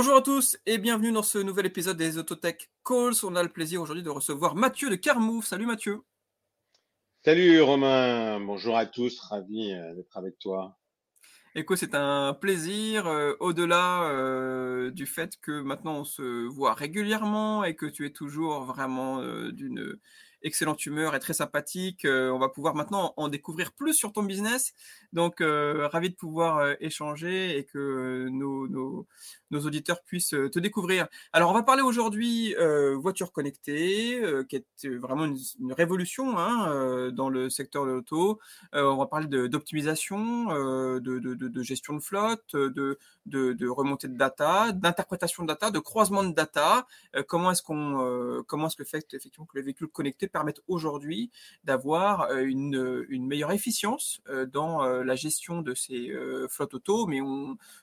Bonjour à tous et bienvenue dans ce nouvel épisode des Autotech Calls. On a le plaisir aujourd'hui de recevoir Mathieu de Carmove. Salut Mathieu. Salut Romain, bonjour à tous, ravi euh, d'être avec toi. Écoute, c'est un plaisir, euh, au-delà euh, du fait que maintenant on se voit régulièrement et que tu es toujours vraiment d'une excellente humeur et très sympathique. Euh, on va pouvoir maintenant en découvrir plus sur ton business. Donc, euh, ravi de pouvoir euh, échanger et que nos, nos, auditeurs puissent te découvrir. Alors, on va parler aujourd'hui voiture connectée, qui est vraiment une, révolution hein, dans le secteur de l'auto. on va parler d'optimisation, de, de, gestion de flotte, de, de, remontée de data, d'interprétation de data, de croisement de data. comment est-ce qu'on, comment est-ce fait effectivement que les véhicules connectés permettent aujourd'hui d'avoir euh, une, une, meilleure efficience euh, dans euh, la gestion de ces flottes auto. Mais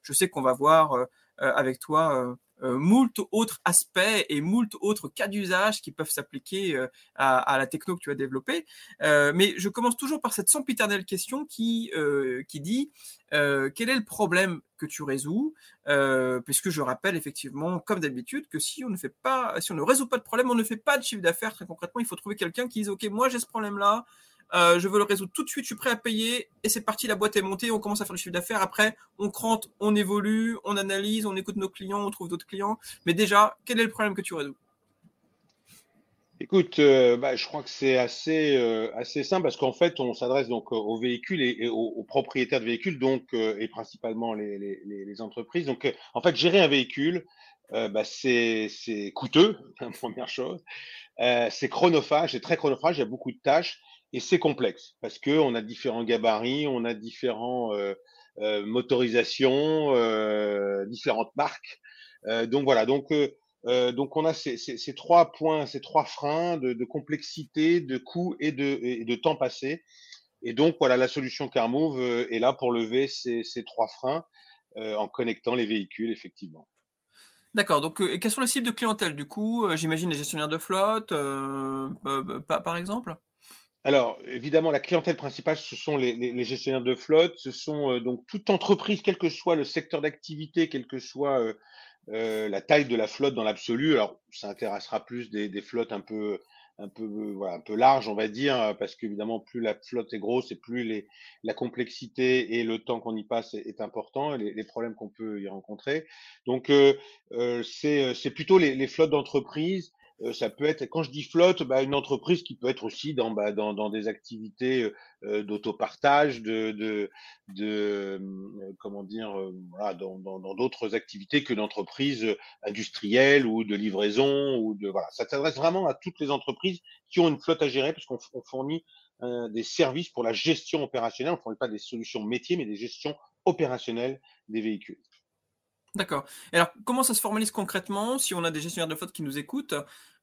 je sais qu'on va voir avec toi euh, moult autres aspects et moult autres cas d'usage qui peuvent s'appliquer à, à, la techno que tu as développée. Euh, mais je commence toujours par cette sempiternelle question qui, euh, qui dit quel est le problème que tu résous Puisque je rappelle effectivement, comme d'habitude, que si on ne fait pas, si on ne résout pas de problème, on ne fait pas de chiffre d'affaires. Très concrètement, il faut trouver quelqu'un qui dise ok, moi j'ai ce problème-là. Euh, je veux le résoudre tout de suite, je suis prêt à payer, et c'est parti, la boîte est montée, on commence à faire le chiffre d'affaires. Après, on crante, on évolue, on analyse, on écoute nos clients, on trouve d'autres clients. Mais déjà, quel est le problème que tu résous? Écoute, euh, bah, je crois que c'est assez, euh, assez simple parce qu'en fait, on s'adresse donc aux véhicules et, aux, propriétaires de véhicules, donc et principalement les, entreprises. Donc, en fait, gérer un véhicule, bah, c'est coûteux, première chose. c'est chronophage, c'est très chronophage. Il y a beaucoup de tâches et c'est complexe parce que on a différents gabarits, on a différents euh, euh, motorisations, euh, différentes marques. donc voilà, donc on a ces, trois points, ces trois freins de, complexité, de coût et de, temps passé. Et donc voilà, la solution CarMove est là pour lever ces, trois freins en connectant les véhicules effectivement. D'accord. Donc, quelles sont les cibles de clientèle du coup? J'imagine les gestionnaires de flotte, par exemple? Alors, évidemment, la clientèle principale, ce sont les, gestionnaires de flotte, ce sont euh, donc toute entreprise, quel que soit le secteur d'activité, quelle que soit euh, euh, la taille de la flotte dans l'absolu. Alors, ça intéressera plus des, flottes un peu, un peu, voilà, un peu larges, on va dire, parce qu'évidemment, plus la flotte est grosse et plus les, la complexité et le temps qu'on y passe est, important, et les, problèmes qu'on peut y rencontrer. Donc, c'est plutôt les, les flottes d'entreprise euh, ça peut être, quand je dis flotte, bah, une entreprise qui peut être aussi dans, bah, dans, dans, des activités euh, euh d'autopartage, de, de, de euh, comment dire, voilà, dans d'autres activités que d'entreprises industrielles ou de livraison ou de voilà. Ça s'adresse vraiment à toutes les entreprises qui ont une flotte à gérer, puisqu'on fournit des services pour la gestion opérationnelle. On ne fournit pas des solutions métiers, mais des gestions opérationnelles des véhicules. D'accord. Alors, comment ça se formalise concrètement si on a des gestionnaires de flotte qui nous écoutent?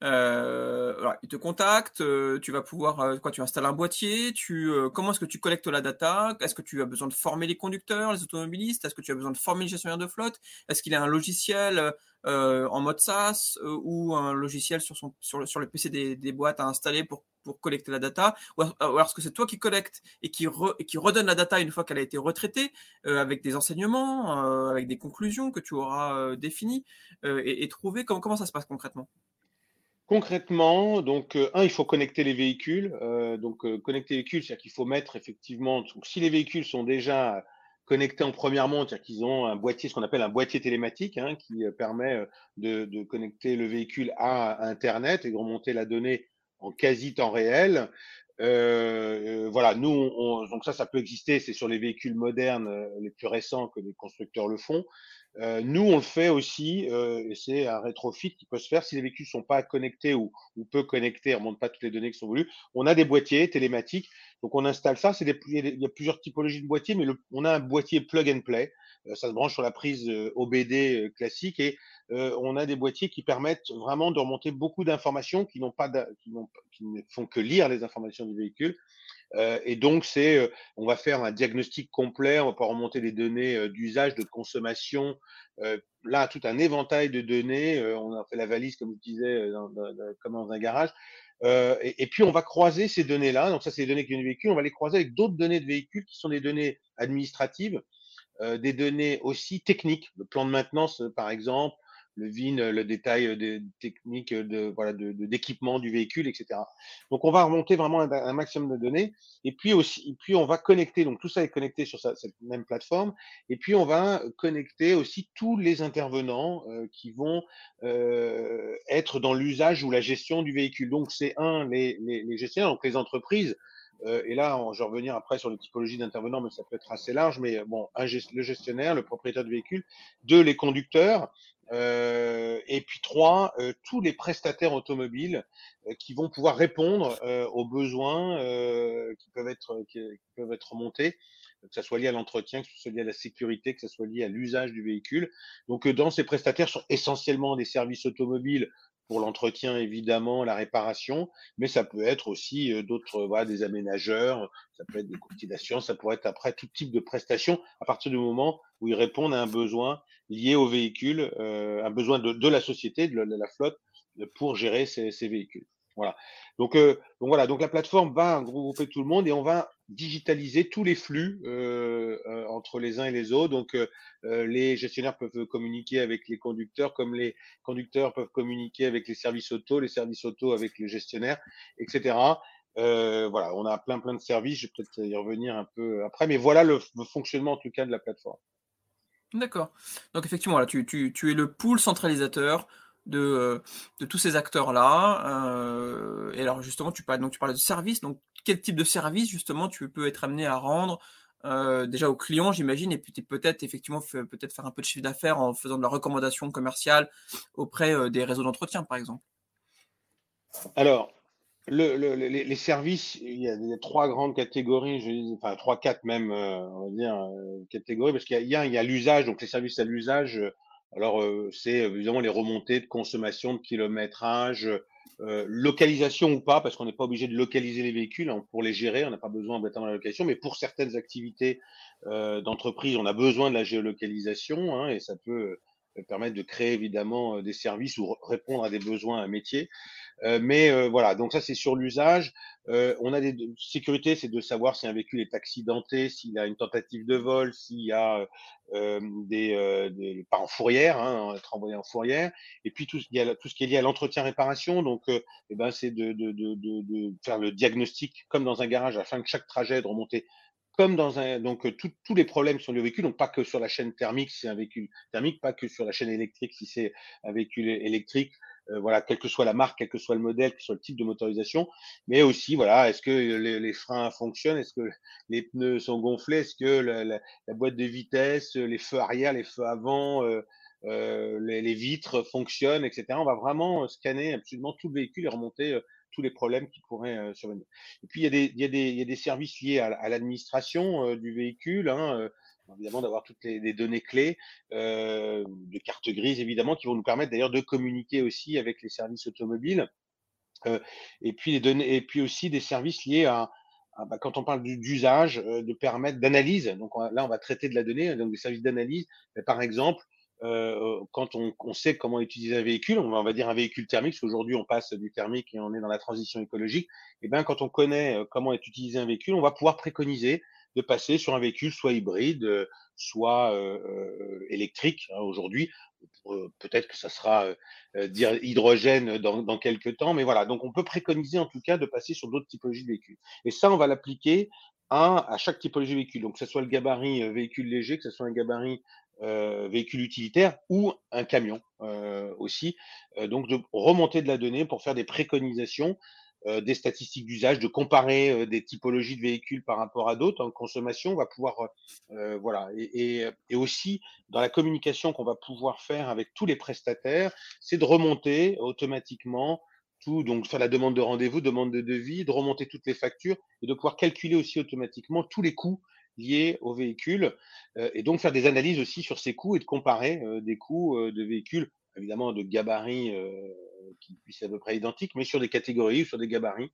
Euh, alors, Ils te contactent, euh, tu vas pouvoir, euh, quoi, tu installes un boîtier, tu, euh, comment est-ce que tu collectes la data? Est-ce que tu as besoin de former les conducteurs, les automobilistes? Est-ce que tu as besoin de former le gestionnaire de flotte? Est-ce qu'il a un logiciel en mode SaaS ou un logiciel sur, son, sur, le, sur le PC des, des boîtes à installer pour pour collecter la data, ou alors est-ce que c'est toi qui collectes et qui, et qui redonne la data une fois qu'elle a été retraitée, euh, avec des enseignements, euh, avec des conclusions que tu auras euh, définies et, et comment, comment ça se passe concrètement? Concrètement, donc, un, il faut connecter les véhicules. donc, connecter les véhicules, c'est-à-dire qu'il faut mettre effectivement, si les véhicules sont déjà connectés en première montre, c'est-à-dire qu'ils ont un boîtier, ce qu'on appelle un boîtier télématique, hein, qui permet de, de, connecter le véhicule à Internet et de remonter la donnée en quasi temps réel. Euh, euh, voilà, nous, on, donc ça, ça peut exister, c'est sur les véhicules modernes euh, les plus récents que les constructeurs le font. Euh, nous, on le fait aussi, euh, et c'est un rétrofit qui peut se faire si les véhicules sont pas connectés ou, ou peu connectés, on remonte pas toutes les données qui sont voulues. On a des boîtiers télématiques, donc on installe ça. C'est il y a plusieurs typologies de boîtiers, mais on a un boîtier plug and play. ça se branche sur la prise OBD classique et euh, on a des boîtiers qui permettent vraiment de remonter beaucoup d'informations qui n'ont pas qui, qui, ne font que lire les informations du véhicule. Euh, et donc c'est, euh, on va faire un diagnostic complet, on va pas remonter des données d'usage, de consommation. là, tout un éventail de données. on a fait la valise, comme je disais, dans, comme dans un garage. Et, et, puis on va croiser ces données-là. Donc ça, c'est les données qui viennent du véhicule. On va les croiser avec d'autres données de véhicule qui sont des données administratives, des données aussi techniques, le plan de maintenance, par exemple, le VIN, le détail des techniques de voilà d'équipement du véhicule, etc. Donc on va remonter vraiment un, maximum de données et puis aussi puis on va connecter donc tout ça est connecté sur cette même plateforme et puis on va connecter aussi tous les intervenants qui vont être dans l'usage ou la gestion du véhicule. Donc c'est un les, les, les gestionnaires donc les entreprises euh, et là, je vais revenir après sur les typologies d'intervenants, mais ça peut être assez large. Mais bon, le gestionnaire, le propriétaire du véhicule, deux, les conducteurs, euh, et puis trois, euh, tous les prestataires automobiles qui vont pouvoir répondre aux besoins qui peuvent être qui, peuvent être remontés que ce soit lié à l'entretien, que ce soit lié à la sécurité, que ce soit lié à l'usage du véhicule. Donc, dans ces prestataires sont essentiellement des services automobiles pour l'entretien évidemment, la réparation, mais ça peut être aussi euh, d'autres, voilà, des aménageurs, ça peut être des d'assurance, ça pourrait être après tout type de prestations à partir du moment où ils répondent à un besoin lié au véhicule, euh, un besoin de, de, la société, de la, flotte, pour gérer ces, véhicules. Voilà. Donc, euh, donc, voilà, donc la plateforme va regrouper tout le monde et on va digitaliser tous les flux euh, euh, entre les uns et les autres. Donc les gestionnaires peuvent communiquer avec les conducteurs, comme les conducteurs peuvent communiquer avec les services auto, les services auto avec les gestionnaires, etc. voilà, on a plein plein de services. Je vais peut-être y revenir un peu après, mais voilà le, fonctionnement en tout cas de la plateforme. D'accord. Donc effectivement, là, tu, es le pool centralisateur euh, de, tous ces acteurs-là. Euh, et alors justement, tu parlais de service. Donc, quel type de service justement tu peux être amené à rendre euh, déjà aux clients, j'imagine, et puis peut-être effectivement peut-être faire un peu de chiffre d'affaires en faisant de la recommandation commerciale auprès des réseaux d'entretien, par exemple. Alors, les, services, il y, a, trois grandes catégories, enfin trois, quatre même, on va dire, catégories, parce qu'il y a l'usage, donc les services à l'usage, alors, c'est évidemment les remontées de consommation, de kilométrage, euh, localisation ou pas, parce qu'on n'est pas obligé de localiser les véhicules hein, pour les gérer, on n'a pas besoin dans la location, mais pour certaines activités euh, d'entreprise, on a besoin de la géolocalisation hein, et ça peut permettre de créer évidemment des services ou répondre à des besoins, à un métier. Euh, mais euh, voilà, donc ça c'est sur l'usage. Euh, on a des sécurités, c'est de savoir si un véhicule est accidenté, s'il a une tentative de vol, s'il y a des, des, pas en fourrière, hein, être envoyé en fourrière. Et puis tout ce qui est lié à l'entretien-réparation. Donc, eh ben c'est de, de, de, de, faire le diagnostic comme dans un garage afin que chaque trajet de remonter comme dans un donc tous les problèmes sur le véhicule, donc pas que sur la chaîne thermique si c'est un véhicule thermique, pas que sur la chaîne électrique si c'est un véhicule électrique, euh, voilà, quelle que soit la marque, quel que soit le modèle, quel que soit le type de motorisation, mais aussi, voilà, est-ce que les, freins fonctionnent, est-ce que les pneus sont gonflés, est-ce que la, boîte de vitesse, les feux arrière, les feux avant, euh, euh, les, vitres fonctionnent, etc. On va vraiment scanner absolument tout le véhicule et remonter tous les problèmes qui pourraient survenir. Et puis, il y a des, il y a des, il y a des services liés à, l'administration du véhicule. Hein, évidemment d'avoir toutes les, données clés euh, de carte grise évidemment qui vont nous permettre d'ailleurs de communiquer aussi avec les services automobiles euh, et puis les données et puis aussi des services liés à, bah, quand on parle d'usage euh, de permettre d'analyse donc là on va traiter de la donnée donc des services d'analyse par exemple quand on, sait comment utiliser un véhicule, on va, dire un véhicule thermique, parce qu'aujourd'hui on passe du thermique et on est dans la transition écologique, et bien quand on connaît comment est utilisé un véhicule, on va pouvoir préconiser de passer sur un véhicule soit hybride, euh, soit euh, euh, électrique. Hein, aujourd'hui, peut-être que ça sera hydrogène dans, dans, quelques temps, mais voilà. Donc, on peut préconiser en tout cas de passer sur d'autres typologies de véhicules. Et ça, on va l'appliquer à chaque typologie de véhicule. Donc, que ce soit le gabarit véhicule léger, que ce soit un gabarit euh, véhicule utilitaire ou un camion euh, aussi. donc de remonter de la donnée pour faire des préconisations euh, des statistiques d'usage, de comparer euh, des typologies de véhicules par rapport à d'autres en consommation. On va pouvoir, euh, voilà, et, aussi dans la communication qu'on va pouvoir faire avec tous les prestataires, c'est de remonter automatiquement tout, donc faire la demande de rendez-vous, demande de devis, de remonter toutes les factures et de pouvoir calculer aussi automatiquement tous les coûts liés au véhicule et donc faire des analyses aussi sur ces coûts et de comparer des coûts de véhicules, évidemment de gabarit qui puissent être à peu près identiques, mais sur des catégories, ou sur des gabarits,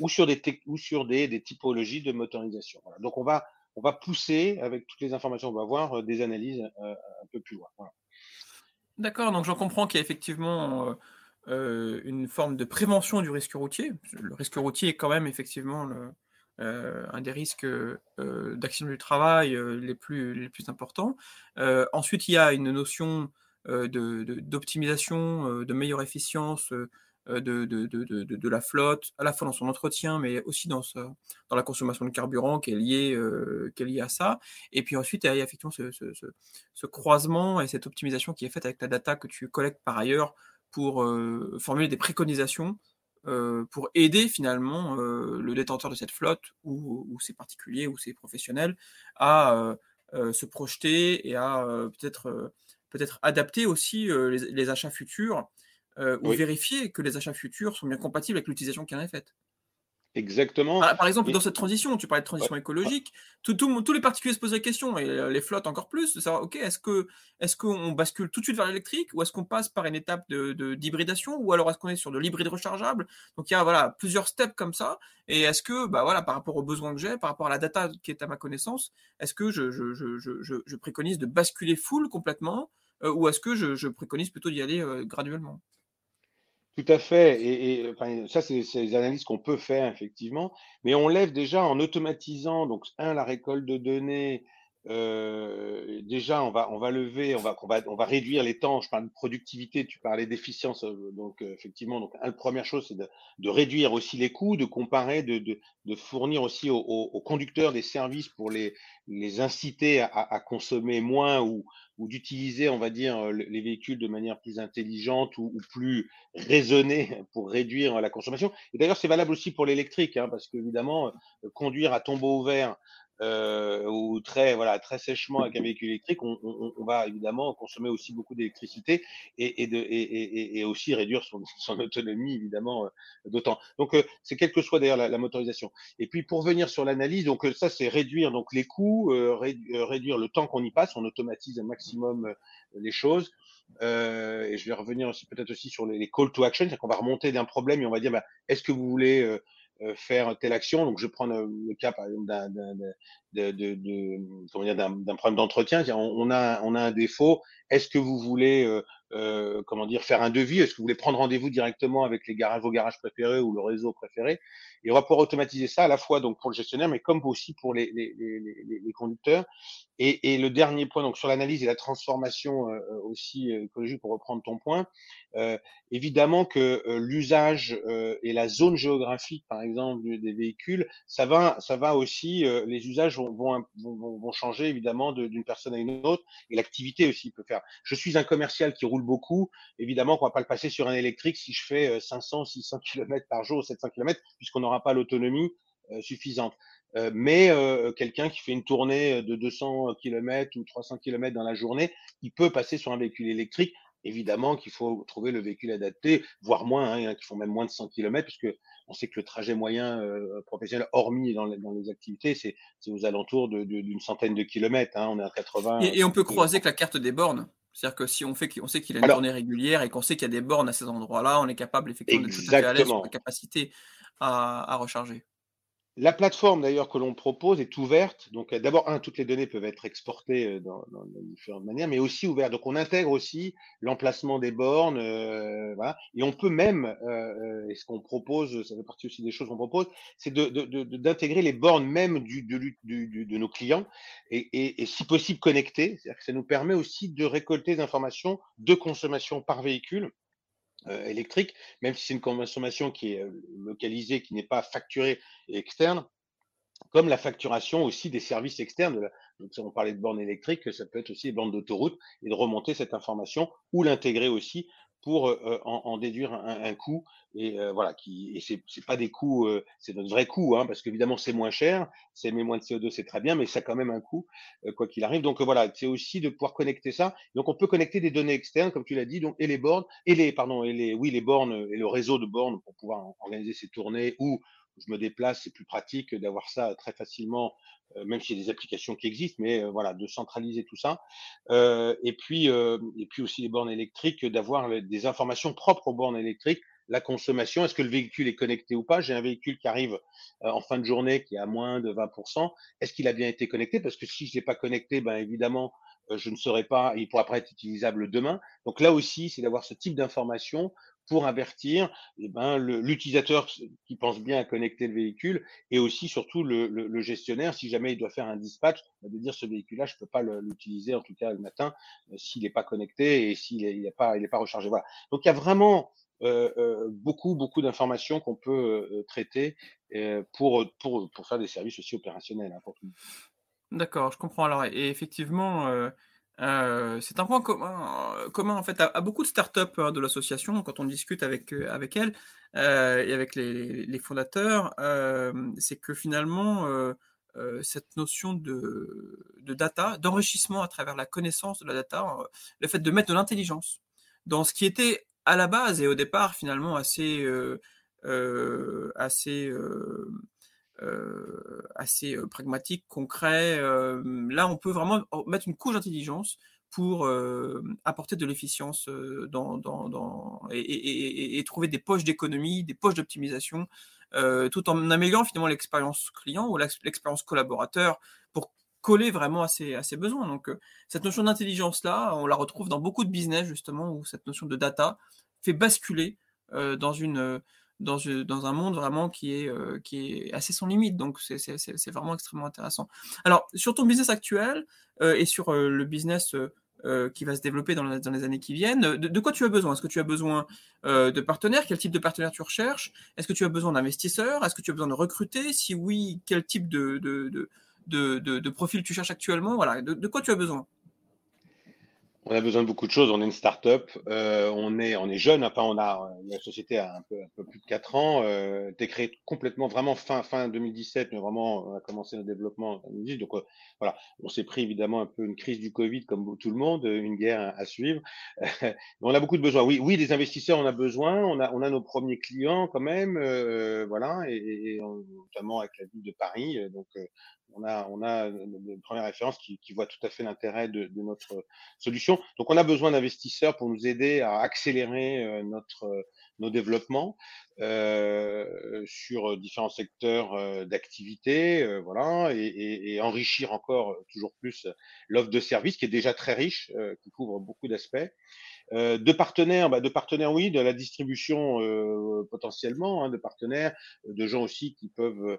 ou sur des, ou sur des, typologies de motorisation. Donc on va, on va pousser, avec toutes les informations qu'on va avoir, euh, des analyses euh, un peu plus loin. D'accord, donc j'en comprends qu'il y a effectivement euh, une forme de prévention du risque routier. Le risque routier est quand même effectivement le, un des risques d'accident du travail les, plus, les plus importants. ensuite, il y a une notion d'optimisation, de, meilleure efficience de, de, la flotte, à la fois dans son entretien, mais aussi dans, dans la consommation de carburant qui est, liée, qui est liée à ça. Et puis ensuite, il y a effectivement ce, ce, croisement et cette optimisation qui est faite avec la data que tu collectes par ailleurs pour formuler des préconisations pour aider finalement le détenteur de cette flotte ou, ses particuliers ou ses professionnels à se projeter et à peut-être peut-être adapter aussi les, achats futurs ou vérifier que les achats futurs sont bien compatibles avec l'utilisation qui en est faite. Exactement. Par, exemple, dans cette transition, tu parlais de transition écologique, tous les particuliers se posent la question, et euh, les flottes encore plus, de savoir, ok, est-ce que est-ce qu'on bascule tout de suite vers l'électrique, ou est-ce qu'on passe par une étape de, d'hybridation, ou alors est-ce qu'on est sur de l'hybride rechargeable? Donc il y a voilà plusieurs steps comme ça, et est-ce que bah voilà par rapport aux besoins que j'ai, par rapport à la data qui est à ma connaissance, est-ce que je, je, je, je préconise de basculer full complètement, euh, ou est-ce que je, préconise plutôt d'y aller euh, graduellement? Tout à fait. Et, ça, c'est des analyses qu'on peut faire, effectivement. Mais on lève déjà en automatisant, donc, un, la récolte de données. Euh, déjà, on va, on va lever, on va, on va, on va réduire les temps. Je parle de productivité, tu parlais d'efficience. Euh, donc, euh, effectivement, donc, la première chose, c'est de, de, réduire aussi les coûts, de comparer, de, de, de fournir aussi aux, aux, conducteurs des services pour les, les inciter à, à consommer moins ou, ou d'utiliser, on va dire, euh, les véhicules de manière plus intelligente ou, plus raisonnée pour réduire la consommation. Et d'ailleurs, c'est valable aussi pour l'électrique, hein, parce qu'évidemment, euh, conduire à tombeau ouvert euh, ou très voilà très sèchement avec un véhicule électrique, on, on, on va évidemment consommer aussi beaucoup d'électricité et, et, de, et, et, aussi réduire son, son autonomie évidemment euh, d'autant. Donc euh, c'est quelle que soit d'ailleurs la, la, motorisation. Et puis pour venir sur l'analyse, donc euh, ça c'est réduire donc les coûts, réduire le temps qu'on y passe, on automatise un maximum les choses. Euh, et je vais revenir aussi peut-être aussi sur les, les call to action, c'est-à-dire qu'on va remonter d'un problème et on va dire bah, est-ce que vous voulez euh, faire telle action. Donc, je prends le, cas, par exemple, d'un, de, de, de, d'un, problème d'entretien. On, a, on a un défaut. Est-ce que vous voulez, euh, euh, comment dire, faire un devis? Est-ce que vous voulez prendre rendez-vous directement avec les garages, vos garages préférés ou le réseau préféré? Et on va pouvoir automatiser ça à la fois donc pour le gestionnaire, mais comme aussi pour les, les, les, les conducteurs. Et, et, le dernier point, donc sur l'analyse et la transformation euh, aussi écologique, pour reprendre ton point, euh, évidemment que l'usage et la zone géographique, par exemple, des véhicules, ça va, ça va aussi, les usages vont, vont, changer évidemment d'une personne à une autre, et l'activité aussi peut faire. Je suis un commercial qui roule beaucoup, évidemment qu'on va pas le passer sur un électrique si je fais 500, 600 km par jour, 700 km, puisqu'on n'aura pas l'autonomie suffisante. Euh, mais euh, quelqu'un qui fait une tournée de 200 km ou 300 km dans la journée, il peut passer sur un véhicule électrique. Évidemment qu'il faut trouver le véhicule adapté, voire moins, hein, qui font même moins de 100 km, puisque on sait que le trajet moyen euh, professionnel, hormis dans les, dans les activités, c'est aux alentours d'une centaine de kilomètres. Hein, on est à 80. Et, on peut croiser que la carte des bornes. C'est-à-dire que si on fait on sait qu'il a une tournée régulière et qu'on sait qu'il y a des bornes à ces endroits-là, on est capable effectivement de tout à fait sur la capacité à, à recharger. La plateforme d'ailleurs que l'on propose est ouverte. Donc euh, d'abord, toutes les données peuvent être exportées euh, dans, dans, différentes manières, mais aussi ouverte. Donc on intègre aussi l'emplacement des bornes, euh, voilà. Et on peut même, euh, et ce qu'on propose, ça fait partie aussi des choses qu'on propose, c'est d'intégrer les bornes même de nos clients et, si possible connectées. Ça nous permet aussi de récolter des informations de consommation par véhicule euh, électrique, même si c'est une consommation qui est euh, localisée, qui n'est pas facturée et externe, comme la facturation aussi des services externes. Donc, si on parlait de bornes électriques, ça peut être aussi des bornes d'autoroute et de remonter cette information ou l'intégrer aussi pour en, déduire un, coût et voilà qui et c'est pas des coûts c'est notre vrai coût hein, parce qu'évidemment c'est moins cher c'est émet moins de CO2 c'est très bien mais ça a quand même un coût quoi qu'il arrive. Donc voilà c'est aussi de pouvoir connecter ça. Donc on peut connecter des données externes comme tu l'as dit donc et les bornes et les pardon et les oui les bornes et le réseau de bornes pour pouvoir organiser ces tournées ou je me déplace, c'est plus pratique d'avoir ça très facilement, euh, même s'il y a des applications qui existent, mais euh, voilà, de centraliser tout ça. Euh, et puis, et puis aussi les bornes électriques, d'avoir des informations propres aux bornes électriques, la consommation, est-ce que le véhicule est connecté ou pas? J'ai un véhicule qui arrive en fin de journée qui est à moins de 20%. Est-ce qu'il a bien été connecté? Parce que si je l'ai pas connecté, ben évidemment, je ne saurais pas, il pourra pas être utilisable demain. Donc là aussi, c'est d'avoir ce type d'information pour avertir eh ben, l'utilisateur qui pense bien à connecter le véhicule et aussi surtout le, gestionnaire si jamais il doit faire un dispatch bah, de dire ce véhicule-là je peux pas l'utiliser en tout cas le matin euh, s'il n'est pas connecté et s'il n'est pas pas rechargé. Voilà. Donc il y a vraiment euh, euh, beaucoup beaucoup d'informations qu'on peut traiter pour, pour pour faire des services aussi opérationnels hein, D'accord, je comprends. Alors, et effectivement, euh, c'est un point commun, euh, commun en fait à, beaucoup de startups hein, de l'association quand on discute avec euh, avec elles et avec les, fondateurs, c'est que finalement cette notion de, de data, d'enrichissement à travers la connaissance de la data, le fait de mettre de l'intelligence dans ce qui était à la base et au départ finalement assez assez assez euh, pragmatique, concret. Euh, là, on peut vraiment mettre une couche d'intelligence pour apporter de l'efficience dans, et, trouver des poches d'économie, des poches d'optimisation, tout en améliorant finalement l'expérience client ou l'expérience collaborateur pour coller vraiment à ses, à ses besoins. Donc cette notion d'intelligence-là, on la retrouve dans beaucoup de business justement où cette notion de data fait basculer dans une dans, dans un monde vraiment qui est, euh, assez sans limite. Donc, c'est vraiment extrêmement intéressant. Alors, sur ton business actuel euh, et sur euh, le business qui va se développer dans, les années qui viennent, de, quoi tu as besoin? Est-ce que tu as besoin de partenaires? Quel type de partenaires tu recherches? Est-ce que tu as besoin d'investisseurs? Est-ce que tu as besoin de recruter? Si oui, quel type de, de profil tu cherches actuellement? Voilà, de quoi tu as besoin? On a besoin de beaucoup de choses. On est une start-up, euh, on est on est jeune. Enfin, on a la société a un peu un peu plus de quatre ans. Euh, T'es créé complètement vraiment fin fin 2017, mais vraiment on a commencé le développement en 2018. Donc euh, voilà, on s'est pris évidemment un peu une crise du Covid comme tout le monde, une guerre à, suivre. on a beaucoup de besoins. Oui, oui, des investisseurs, on a besoin. On a on a nos premiers clients quand même, euh, voilà, et, et, notamment avec la ville de Paris. Donc on a, on a une première référence qui, qui voit tout à fait l'intérêt de, de, notre solution. Donc, on a besoin d'investisseurs pour nous aider à accélérer euh, notre, euh, nos développements euh, sur différents secteurs euh, d'activité, voilà, et, et, et, enrichir encore toujours plus l'offre de services qui est déjà très riche, qui couvre beaucoup d'aspects. Euh, de partenaires, bah, de partenaires, oui, de la distribution euh, potentiellement, hein, de partenaires, de gens aussi qui peuvent euh,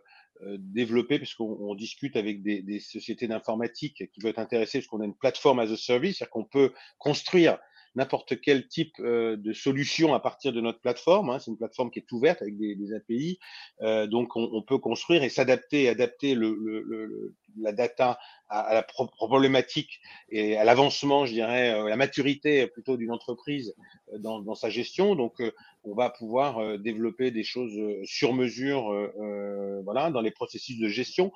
développer, parce qu'on discute avec des, des sociétés d'informatique qui veulent être intéressées, parce qu'on a une plateforme as a service, c'est-à-dire qu'on peut construire n'importe quel type euh, de solution à partir de notre plateforme. Hein. C'est une plateforme qui est ouverte avec des, des API, euh, donc on, on, peut construire et s'adapter, adapter le, le, le, la data à, la problématique et à l'avancement, je dirais, à la maturité plutôt d'une entreprise dans, dans, sa gestion. Donc on va pouvoir euh, développer des choses euh, sur mesure, euh, voilà, dans les processus de gestion.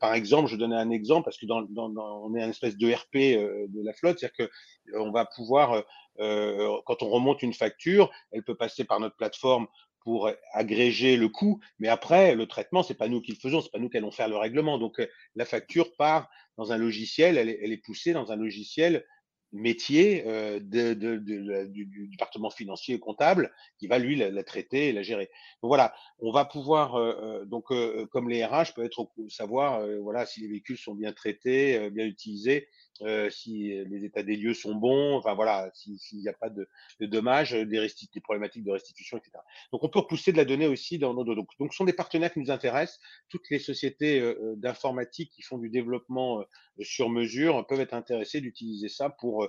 par exemple, je donnais un exemple parce que dans, dans, dans on est un espèce de RP de la flotte, c'est-à-dire que on va pouvoir, quand on remonte une facture, elle peut passer par notre plateforme pour agréger le coût, mais après le traitement, c'est pas nous qui le faisons, c'est pas nous qui allons faire le règlement. Donc la facture part dans un logiciel, elle est, poussée dans un logiciel métier euh, du, département financier et comptable qui va lui la, traiter et la gérer. Donc voilà, on va pouvoir euh, euh donc euh, comme les RH peut être savoir voilà si les véhicules sont bien traités, bien utilisés, si les états des lieux sont bons, enfin voilà, s'il n'y a pas de, dommages, des, des, problématiques de restitution, etc. Donc on peut repousser de la donnée aussi dans nos donc, donc ce sont des partenaires qui nous intéressent. Toutes les sociétés d'informatique qui font du développement sur mesure peuvent être intéressées d'utiliser ça pour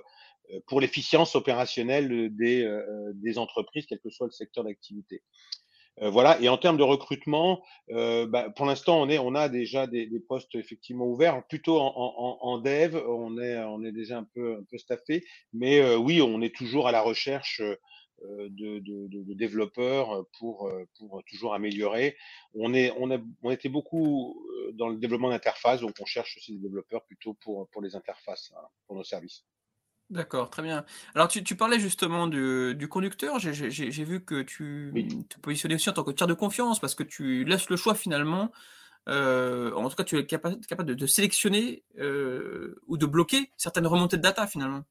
euh, pour, l'efficience opérationnelle des, euh, des entreprises, quel que soit le secteur d'activité. Euh, voilà. Et en termes de recrutement, euh, bah, pour l'instant, on on a déjà des, postes effectivement ouverts, plutôt en, en, dev. On est, déjà un peu, un peu staffé, mais euh, oui, on est toujours à la recherche de, développeurs pour, toujours améliorer. On a, on était beaucoup dans le développement d'interfaces, donc on cherche aussi des développeurs plutôt pour, pour les interfaces, hein, pour nos services. D'accord, très bien. Alors tu, tu parlais justement du, du conducteur. J'ai vu que tu te positionnais aussi en tant que tiers de confiance parce que tu laisses le choix finalement. Euh, en tout cas, tu es capable, capable de, de sélectionner euh, ou de bloquer certaines remontées de data finalement.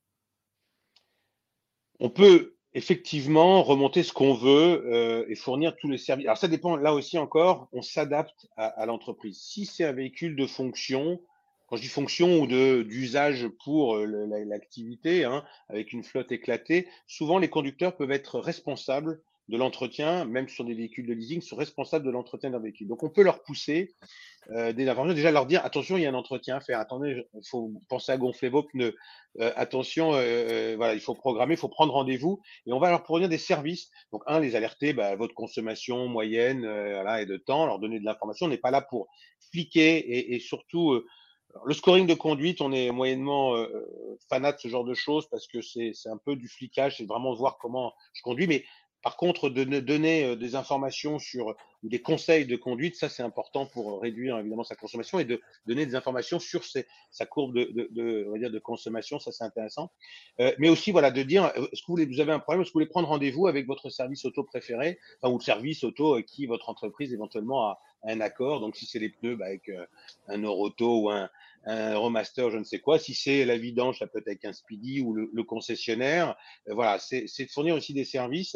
On peut effectivement remonter ce qu'on veut euh, et fournir tous les services. Alors ça dépend, là aussi encore, on s'adapte à, à l'entreprise. Si c'est un véhicule de fonction, quand je dis fonction ou d'usage pour l'activité, hein, avec une flotte éclatée, souvent les conducteurs peuvent être responsables de l'entretien, même sur des véhicules de leasing, sont responsables de l'entretien d'un véhicule. Donc, on peut leur pousser euh, des informations, déjà leur dire attention, il y a un entretien à faire. Attendez, il faut penser à gonfler vos pneus. Euh, attention, euh, voilà, il faut programmer, il faut prendre rendez-vous, et on va leur fournir des services. Donc, un, les alerter, bah, votre consommation moyenne, voilà, et de temps, leur donner de l'information. On n'est pas là pour fliquer et, et surtout le scoring de conduite, on est moyennement euh, fanat de ce genre de choses parce que c'est un peu du flicage, c'est vraiment voir comment je conduis. Mais par contre, de donner euh, des informations sur des conseils de conduite, ça c'est important pour réduire évidemment sa consommation et de donner des informations sur sa courbe de, consommation, ça c'est intéressant. Euh, mais aussi voilà de dire, est-ce que vous, avez un problème, est-ce que vous voulez prendre rendez-vous avec votre service auto préféré, ou le service auto qui votre entreprise éventuellement a, un accord. Donc si c'est les pneus, bah, avec euh, un Noroto ou un, un remaster, je ne sais quoi. Si c'est la vidange, ça peut être avec un Speedy ou le, le concessionnaire. Euh, voilà, c'est de fournir aussi des services.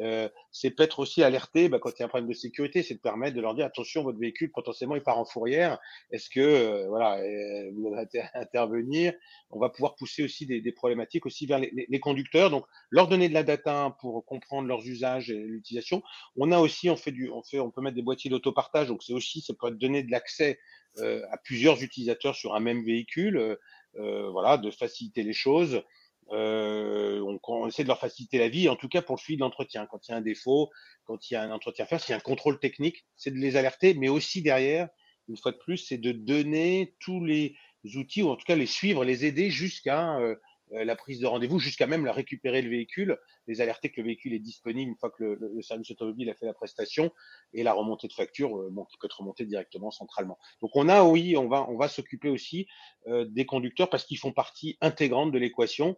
Euh, c'est peut-être aussi alerter bah, quand il y a un problème de sécurité, c'est de permettre de leur dire attention, votre véhicule potentiellement il part en fourrière. Est-ce que euh, voilà, euh, vous allez intervenir? On va pouvoir pousser aussi des, des problématiques aussi vers les, les, conducteurs. Donc leur donner de la data pour comprendre leurs usages et l'utilisation. On a aussi, on fait du, on fait, on peut mettre des boîtiers d'autopartage. Donc c'est aussi, ça peut être donner de l'accès euh, à plusieurs utilisateurs sur un même véhicule, euh, euh, voilà, de faciliter les choses. Euh, on, on, essaie de leur faciliter la vie, en tout cas pour le suivi de l'entretien. Quand il y a un défaut, quand il y a un entretien à faire, s'il y a un contrôle technique, c'est de les alerter, mais aussi derrière, une fois de plus, c'est de donner tous les outils, ou en tout cas les suivre, les aider jusqu'à euh, euh, la prise de rendez-vous jusqu'à même la récupérer le véhicule, les alerter que le véhicule est disponible une fois que le, le service automobile a fait la prestation et la remontée de facture, euh, bon, qui peut être remontée directement centralement. Donc on a, oui, on va, on va s'occuper aussi euh, des conducteurs parce qu'ils font partie intégrante de l'équation.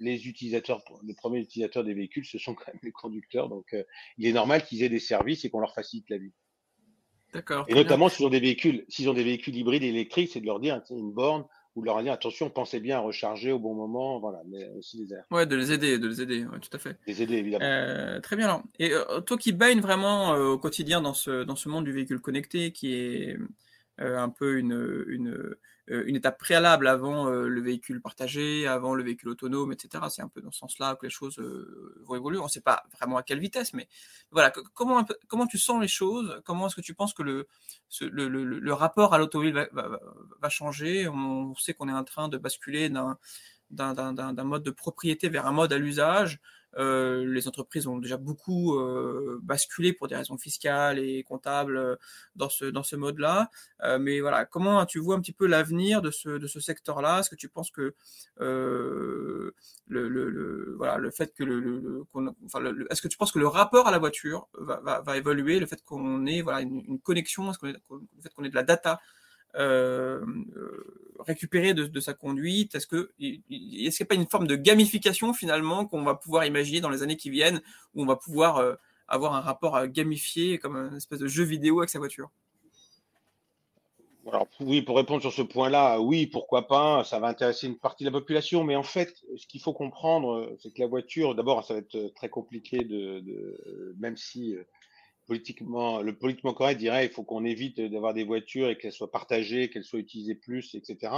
Les utilisateurs, les premiers utilisateurs des véhicules, ce sont quand même les conducteurs. Donc euh, il est normal qu'ils aient des services et qu'on leur facilite la vie. D'accord. Et notamment s'ils ont des véhicules, s'ils ont des véhicules hybrides et électriques, c'est de leur dire une borne ou de leur dire attention, pensez bien à recharger au bon moment, voilà, mais aussi les airs. Ouais, de les aider, de les aider, ouais, tout à fait. Les aider évidemment. Euh, très bien. Alors. Et euh, toi qui baignes vraiment au quotidien dans ce dans ce monde du véhicule connecté, qui est un peu une une une étape préalable avant euh, le véhicule partagé, avant le véhicule autonome, etc. C'est un peu dans ce sens-là que les choses euh, vont évoluer. On ne sait pas vraiment à quelle vitesse, mais voilà. Comment, comment tu sens les choses? Comment est-ce que tu penses que le, le, rapport à l'automobile va, va, changer? On sait qu'on est en train de basculer d'un mode de propriété vers un mode à l'usage. Euh, les entreprises ont déjà beaucoup euh, basculé pour des raisons fiscales et comptables euh, dans ce dans ce mode-là. Mais voilà, comment tu vois un petit peu l'avenir de ce de ce secteur-là? Est-ce que tu penses que le, le, le, voilà le fait que le, enfin est-ce que tu penses que le rapport à la voiture va, va, évoluer, le fait qu'on ait voilà une, connexion, est-ce le fait qu'on ait de la data récupérer de, sa conduite? Est-ce que est-ce qu'il n'y a pas une forme de gamification finalement qu'on va pouvoir imaginer dans les années qui viennent où on va pouvoir euh, avoir un rapport gamifié comme un espèce de jeu vidéo avec sa voiture? Alors oui, pour répondre sur ce point-là, oui, pourquoi pas, ça va intéresser une partie de la population, mais en fait, ce qu'il faut comprendre, c'est que la voiture, d'abord, ça va être très compliqué de même si politiquement, le politiquement correct dirait il faut qu'on évite d'avoir des voitures et qu'elles soient partagées, qu'elles soient utilisées plus, etc.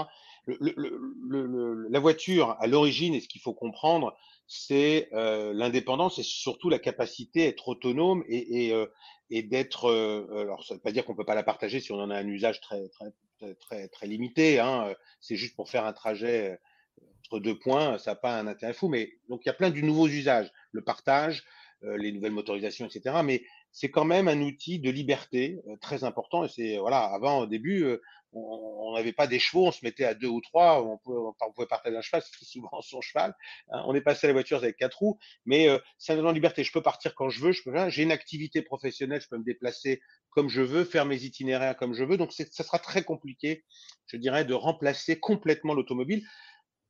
Le, le, le, la voiture, à l'origine, et ce qu'il faut comprendre, c'est euh, l'indépendance et surtout la capacité à être autonome et, et, euh, et d'être. Euh, alors, ça ne veut pas dire qu'on peut pas la partager si on en a un usage très très très très, limité. Hein, c'est juste pour faire un trajet entre deux points, ça n'a pas un intérêt fou. Mais donc il y a plein de nouveaux usages, le partage, euh, les nouvelles motorisations, etc. Mais c'est quand même un outil de liberté euh, très important. Et c'est voilà, avant au début, euh, on n'avait pas des chevaux, on se mettait à deux ou trois, on pouvait, on pouvait partager un cheval, c'était souvent son cheval. Hein. On est passé à la voiture avec quatre roues, mais euh, c'est un de liberté. Je peux partir quand je veux, j'ai une activité professionnelle, je peux me déplacer comme je veux, faire mes itinéraires comme je veux. Donc ça sera très compliqué, je dirais, de remplacer complètement l'automobile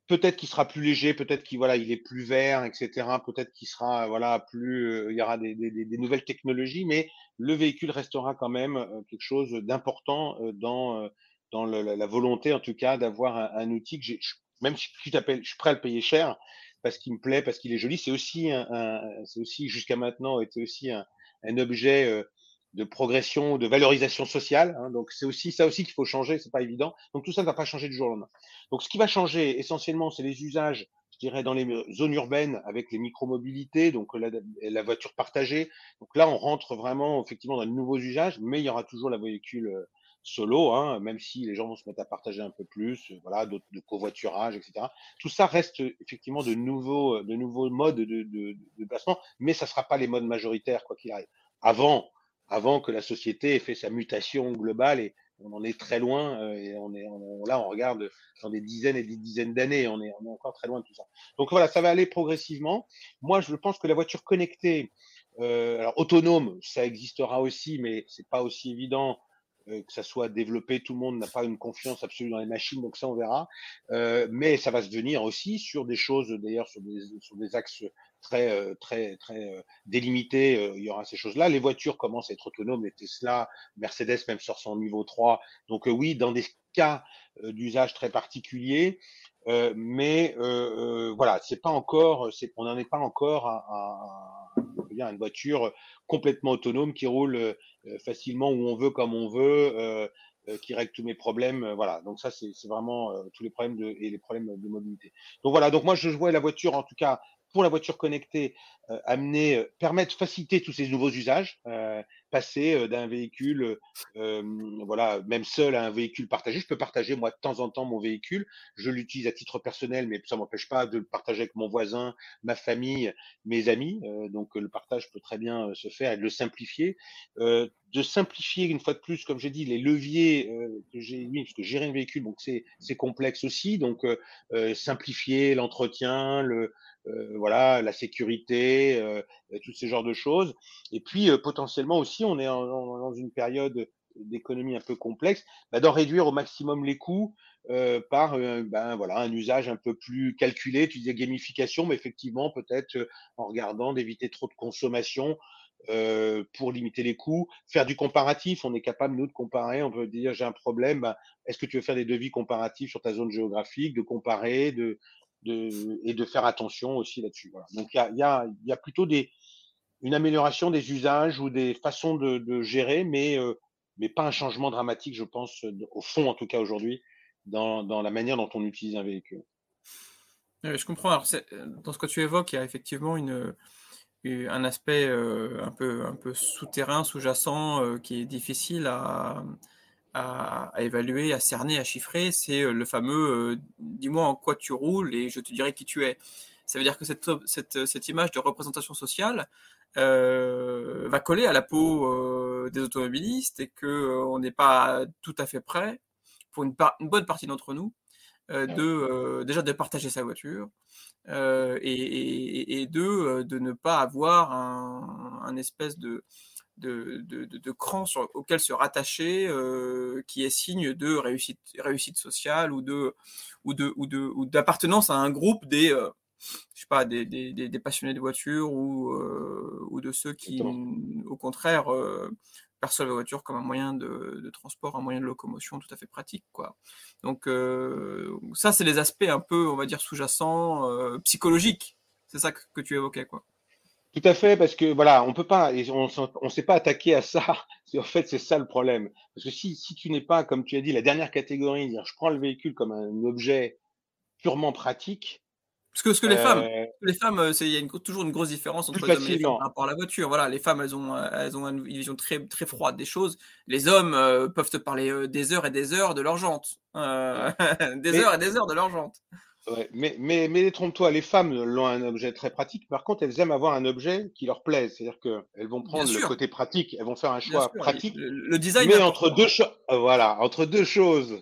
peut-être qu'il sera plus léger, peut-être qu'il voilà, il est plus vert, etc. Peut-être qu'il sera voilà plus, euh, il y aura des, des, des, nouvelles technologies, mais le véhicule restera quand même euh, quelque chose d'important euh, dans dans le, la, volonté, en tout cas, d'avoir un, outil que j'ai, même si tu t'appelles, je suis prêt à le payer cher parce qu'il me plaît, parce qu'il est joli. C'est aussi un, un c'est aussi jusqu'à maintenant était aussi un, un objet de progression, de valorisation sociale. Hein, donc c'est aussi ça aussi qu'il faut changer, c'est pas évident. Donc tout ça ne va pas changer du jour au lendemain. Donc ce qui va changer essentiellement, c'est les usages dirais, dans les zones urbaines avec les micromobilités, donc la, la, voiture partagée. Donc là, on rentre vraiment effectivement dans de nouveaux usages, mais il y aura toujours la véhicule solo, hein, même si les gens vont se mettre à partager un peu plus, voilà, de, de covoiturage, etc. Tout ça reste effectivement de nouveaux, de nouveaux modes de, de, de placement, mais ça sera pas les modes majoritaires, quoi qu'il arrive. Avant, avant que la société ait fait sa mutation globale et on en est très loin euh, et on est là on regarde dans des dizaines et des dizaines d'années on est, on est encore très loin de tout ça. Donc voilà ça va aller progressivement. Moi je pense que la voiture connectée euh, alors autonome ça existera aussi mais c'est pas aussi évident euh, que ça soit développé, tout le monde n'a pas une confiance absolue dans les machines, donc ça on verra. Euh, mais ça va se venir aussi sur des choses, d'ailleurs sur des, sur des axes très euh, très très délimités. il y aura ces choses-là. Les voitures commencent à être autonomes, les Tesla, Mercedes même sort son niveau 3. Donc oui, dans des cas d'usage très particuliers, euh, mais euh, voilà, c'est pas encore, on n'en est pas encore à, à, à, une voiture complètement autonome qui roule euh, facilement où on veut, comme on veut, euh, euh, qui règle tous mes problèmes. Voilà. Donc ça, c'est vraiment tous les problèmes de, et les problèmes de mobilité. Donc voilà. Donc moi, je vois la voiture, en tout cas, pour la voiture connectée, euh, amener, permettre, faciliter tous ces nouveaux usages, euh, passer d'un véhicule, voilà, même seul à un véhicule partagé. Je peux partager moi de temps en temps mon véhicule. Je l'utilise à titre personnel, mais ça m'empêche pas de le partager avec mon voisin, ma famille, mes amis. donc le partage peut très bien se faire et de le simplifier, de simplifier une fois de plus, comme j'ai dit, les leviers que j'ai mis, parce que gérer un véhicule, donc c'est complexe aussi. Donc simplifier l'entretien, le euh, voilà, la sécurité, euh, tous ces genres de choses. Et puis euh, potentiellement aussi, on est dans une période d'économie un peu complexe, bah, d'en réduire au maximum les coûts euh, par ben, voilà, un usage un peu plus calculé. Tu disais gamification, mais effectivement, peut-être en regardant d'éviter trop de consommation euh, pour limiter les coûts. Faire du comparatif, on est capable, nous, de comparer. On peut dire, j'ai un problème, ben, est-ce que tu veux faire des devis comparatifs sur ta zone géographique, de comparer, de, et de faire attention aussi là-dessus. Donc il y a, plutôt une amélioration des usages ou des façons de, gérer, mais, euh, mais pas un changement dramatique, je pense, au fond en tout cas aujourd'hui, dans, la manière dont on utilise un véhicule. je comprends. Alors, dans ce que tu évoques, il y a effectivement une, un aspect euh, un peu, souterrain, sous-jacent, euh, qui est difficile à, à, évaluer, à cerner, à chiffrer, c'est euh, le fameux euh, dis-moi en quoi tu roules et je te dirai qui tu es. Ça veut dire que cette, cette, cette image de représentation sociale euh, va coller à la peau euh, des automobilistes et que on n'est pas tout à fait prêt pour une, une bonne partie d'entre nous de déjà de partager sa voiture et, et, et, de de ne pas avoir un, un espèce de de, de, de, cran sur, auquel se rattacher, euh, qui est signe de réussite, réussite sociale ou de ou de ou de ou d'appartenance à un groupe des euh, je sais pas des, des, des, passionnés de voiture ou euh, ou de ceux qui au contraire perçoivent la voiture comme un moyen de, de, transport, un moyen de locomotion tout à fait pratique quoi. Donc ça c'est les aspects un peu on va dire sous-jacents psychologiques. C'est ça que, que tu évoquais quoi. Tout à fait, parce que voilà, on peut pas, on ne s'est pas attaqué à ça. En fait, c'est ça le problème. Parce que si, si tu n'es pas, comme tu as dit, la dernière catégorie, dire je prends le véhicule comme un objet purement pratique. Parce que, ce que les euh, femmes, les femmes, il y a une, toujours une grosse différence entre les hommes et les femmes par rapport à la voiture. Voilà, les femmes, elles ont, elles ont une vision très, très froide des choses. Les hommes euh, peuvent te parler euh, des heures et des heures de leur jante, euh, des mais, heures et des heures de leur jante. Ouais, mais, mais, mais trompe-toi, les femmes l'ont un objet très pratique. Par contre, elles aiment avoir un objet qui leur plaise. C'est-à-dire qu'elles vont prendre le côté pratique, elles vont faire un choix pratique. Le, le, design. Mais entre deux choses, euh, voilà, entre deux choses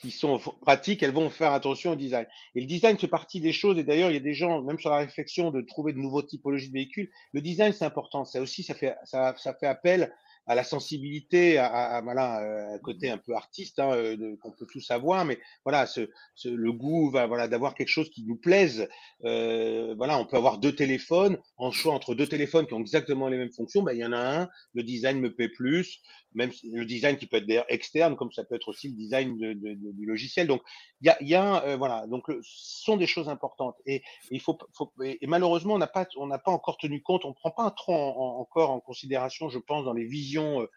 qui sont pratiques, elles vont faire attention au design. Et le design fait partie des choses. Et d'ailleurs, il y a des gens, même sur la réflexion, de trouver de nouveaux typologies de véhicules. Le design, c'est important. Ça aussi, ça fait, ça, ça fait appel à la sensibilité, à, voilà, euh, un côté un peu artiste hein, euh, qu'on peut tous avoir, mais voilà, le goût, va, voilà, d'avoir quelque chose qui nous plaise. Euh, voilà, on peut avoir deux téléphones, en choix entre deux téléphones qui ont exactement les mêmes fonctions, ben, il y en a un, le design me plaît plus, même le design qui peut être d'ailleurs externe, comme ça peut être aussi le design de, de, de, du logiciel. Donc, il y a, euh, voilà, donc ce sont des choses importantes. Et, il faut, et malheureusement, on n'a pas, on n'a pas encore tenu compte, on prend pas trop en, encore en considération, je pense, dans les visions vision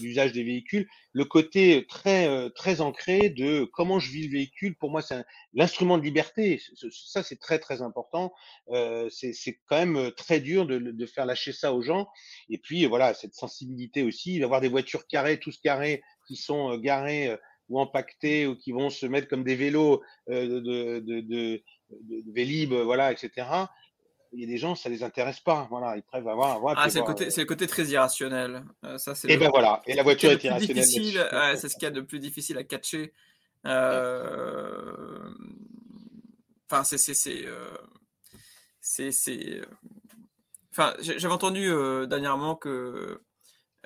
d'usage des véhicules, le côté très très ancré de comment je vis le véhicule. Pour moi, c'est l'instrument de liberté. Ça, c'est très très important. c'est quand même très dur de, de, faire lâcher ça aux gens. Et puis voilà, cette sensibilité aussi, d'avoir des voitures carrées, tous carrés, qui sont garés ou empaquetés ou qui vont se mettre comme des vélos de, de, de, de, Vélib, voilà, etc il y a des gens, ça les intéresse pas. Voilà, ils préfèrent avoir. avoir ah, c'est le, côté, c'est le côté très irrationnel. Euh, ça, c'est et ben voilà. Et la voiture est, irrationnelle. c'est ce qu'il y a de plus difficile à catcher. Euh... Enfin, c'est. c'est, c'est, euh... c'est, Enfin, j'avais entendu euh, dernièrement que.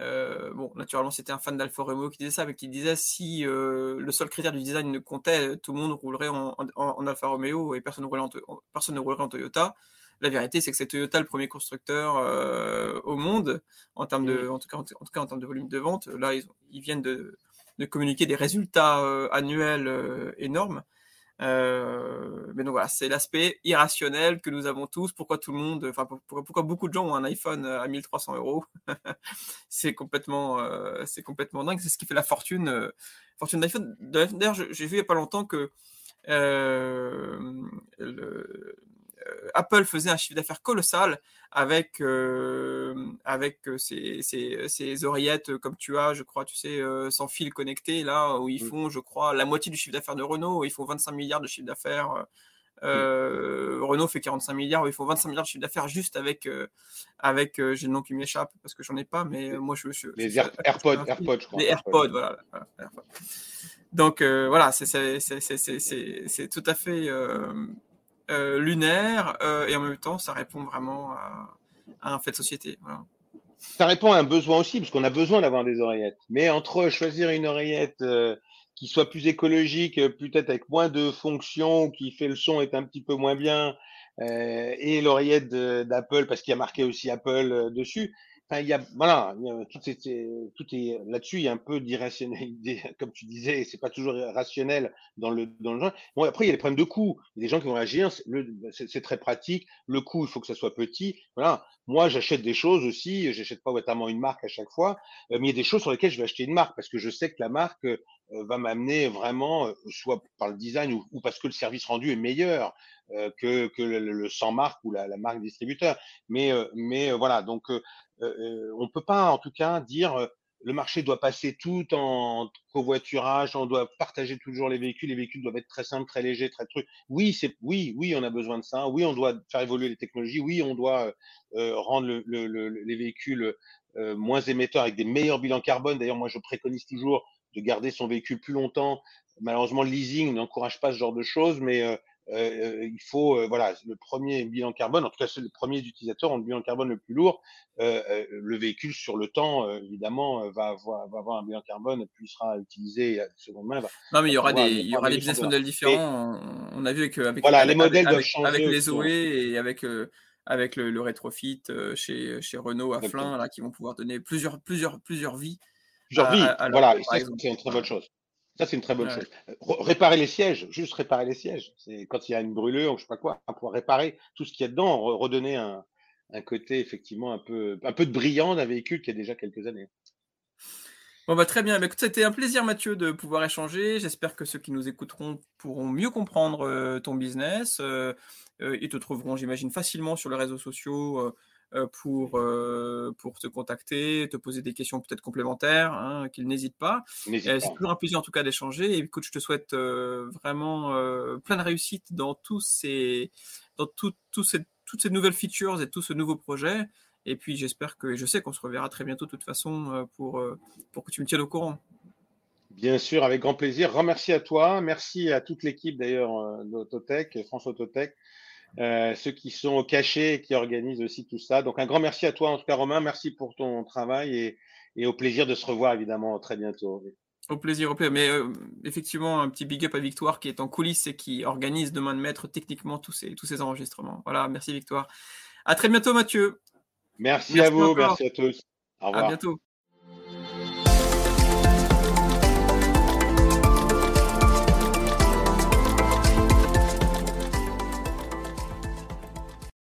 Euh, bon, naturellement, c'était un fan d'Alfa Romeo qui disait ça, mais qui disait si le seul critère du design ne comptait, tout le monde roulerait en, en, en Alfa Romeo et personne ne roulerait en, personne ne roulerait en Toyota. La vérité, c'est que c'est Toyota le premier constructeur euh, au monde en termes de, en tout cas, en, tout cas en termes de volume de vente. Là, ils, ils viennent de, de, communiquer des résultats euh, annuels euh, énormes. mais donc voilà, c'est l'aspect irrationnel que nous avons tous. Pourquoi tout le monde, enfin pourquoi, beaucoup de gens ont un iPhone à 1300 euros? C'est complètement, c'est complètement dingue. C'est ce qui fait la fortune, fortune d'iPhone. D'ailleurs, j'ai vu il y a pas longtemps que le, Apple faisait un chiffre d'affaires colossal avec euh, avec ces, ces, oreillettes comme tu as, je crois, tu sais, euh, sans fil connecté là où ils font, je crois, la moitié du chiffre d'affaires de Renault. Ils font 25 milliards de chiffre d'affaires. Renault fait 45 milliards, ils font 25 milliards de chiffre d'affaires juste avec, avec j'ai le nom qui m'échappe parce que j'en ai pas, mais moi je veux. Les AirPods, AirPods, je crois. Les AirPods, voilà. Donc voilà, c'est tout à fait euh, lunaire euh, et en même temps, ça répond vraiment à, un fait de société. Ça répond à un besoin aussi, parce qu'on a besoin d'avoir des oreillettes. Mais entre choisir une oreillette euh, qui soit plus écologique, peut-être avec moins de fonctions, qui fait le son est un petit peu moins bien, et l'oreillette d'Apple, parce qu'il y a marqué aussi Apple dessus, Enfin, il y a, voilà, tout est, tout est là-dessus. Il y a un peu d'irrationalité, comme tu disais. C'est pas toujours rationnel dans le dans le genre. Bon, après, il y a les problèmes de coût. Il y a des gens qui vont réagir. C'est très pratique. Le coût, il faut que ça soit petit. Voilà. Moi, j'achète des choses aussi. J'achète pas notamment une marque à chaque fois, euh, mais il y a des choses sur lesquelles je vais acheter une marque parce que je sais que la marque euh, va m'amener vraiment, euh, soit par le design ou, ou, parce que le service rendu est meilleur que, que le, le, sans marque ou la, la marque distributeur. Mais mais voilà. Donc on peut pas, en tout cas, dire le marché doit passer tout en covoiturage, on doit partager toujours les véhicules, les véhicules doivent être très simples, très légers, très trucs. Oui, c'est oui, oui, on a besoin de ça. Oui, on doit faire évoluer les technologies. Oui, on doit euh, rendre le, le, les véhicules euh, moins émetteurs avec des meilleurs bilans carbone. D'ailleurs, moi, je préconise toujours de garder son véhicule plus longtemps. Malheureusement, le leasing n'encourage pas ce genre de choses, mais euh, euh, il faut, euh, voilà, le premier bilan carbone, en tout cas, c'est le premier utilisateurs ont le bilan carbone le plus lourd. Le véhicule, sur le temps, évidemment, va avoir, va avoir un bilan carbone, puis sera utilisé seconde main. non, mais il y aura des, il y aura des business models différents. on, a vu avec, avec, voilà, les modèles avec, avec les OE et avec avec le, le rétrofit chez, chez Renault à Flin, là, qui vont pouvoir donner plusieurs, plusieurs, plusieurs vies. Plusieurs vies, voilà, c'est une très bonne chose. Ça, c'est une très bonne chose. Réparer les sièges, juste réparer les sièges. C'est quand il y a une brûlure ou je sais pas quoi, pouvoir réparer tout ce qu'il y a dedans, redonner un, un, côté effectivement un peu, un peu de brillant d'un véhicule qui a déjà quelques années. Bon bah très bien, bah, écoute, c'était un plaisir Mathieu de pouvoir échanger. J'espère que ceux qui nous écouteront pourront mieux comprendre euh, ton business. Euh, euh, ils te trouveront, j'imagine, facilement sur les réseaux sociaux euh, pour, euh, pour te contacter, te poser des questions peut-être complémentaires, hein, qu'ils n'hésitent pas. C'est toujours un plaisir en tout cas d'échanger. Et écoute, je te souhaite euh, vraiment plein de réussite dans tous ces, dans tout, tout ces, toutes ces nouvelles features et tout ce nouveau projet. Et puis j'espère que, je sais qu'on se reverra très bientôt de toute façon pour, pour que tu me tiennes au courant. Bien sûr, avec grand plaisir. Grand merci à toi. Merci à toute l'équipe d'ailleurs d'Autotech, France Autotech. Euh, ceux qui sont cachés et qui organisent aussi tout ça. Donc un grand merci à toi en tout cas Romain, merci pour ton travail et, et au plaisir de se revoir évidemment très bientôt. Au plaisir, au plaisir. Mais euh, effectivement, un petit big up à Victoire qui est en coulisses et qui organise demain de maître techniquement tous ces, tous ces enregistrements. Voilà, merci Victoire. À très bientôt Mathieu. Merci, à vous, merci à tous. Au revoir. À bientôt.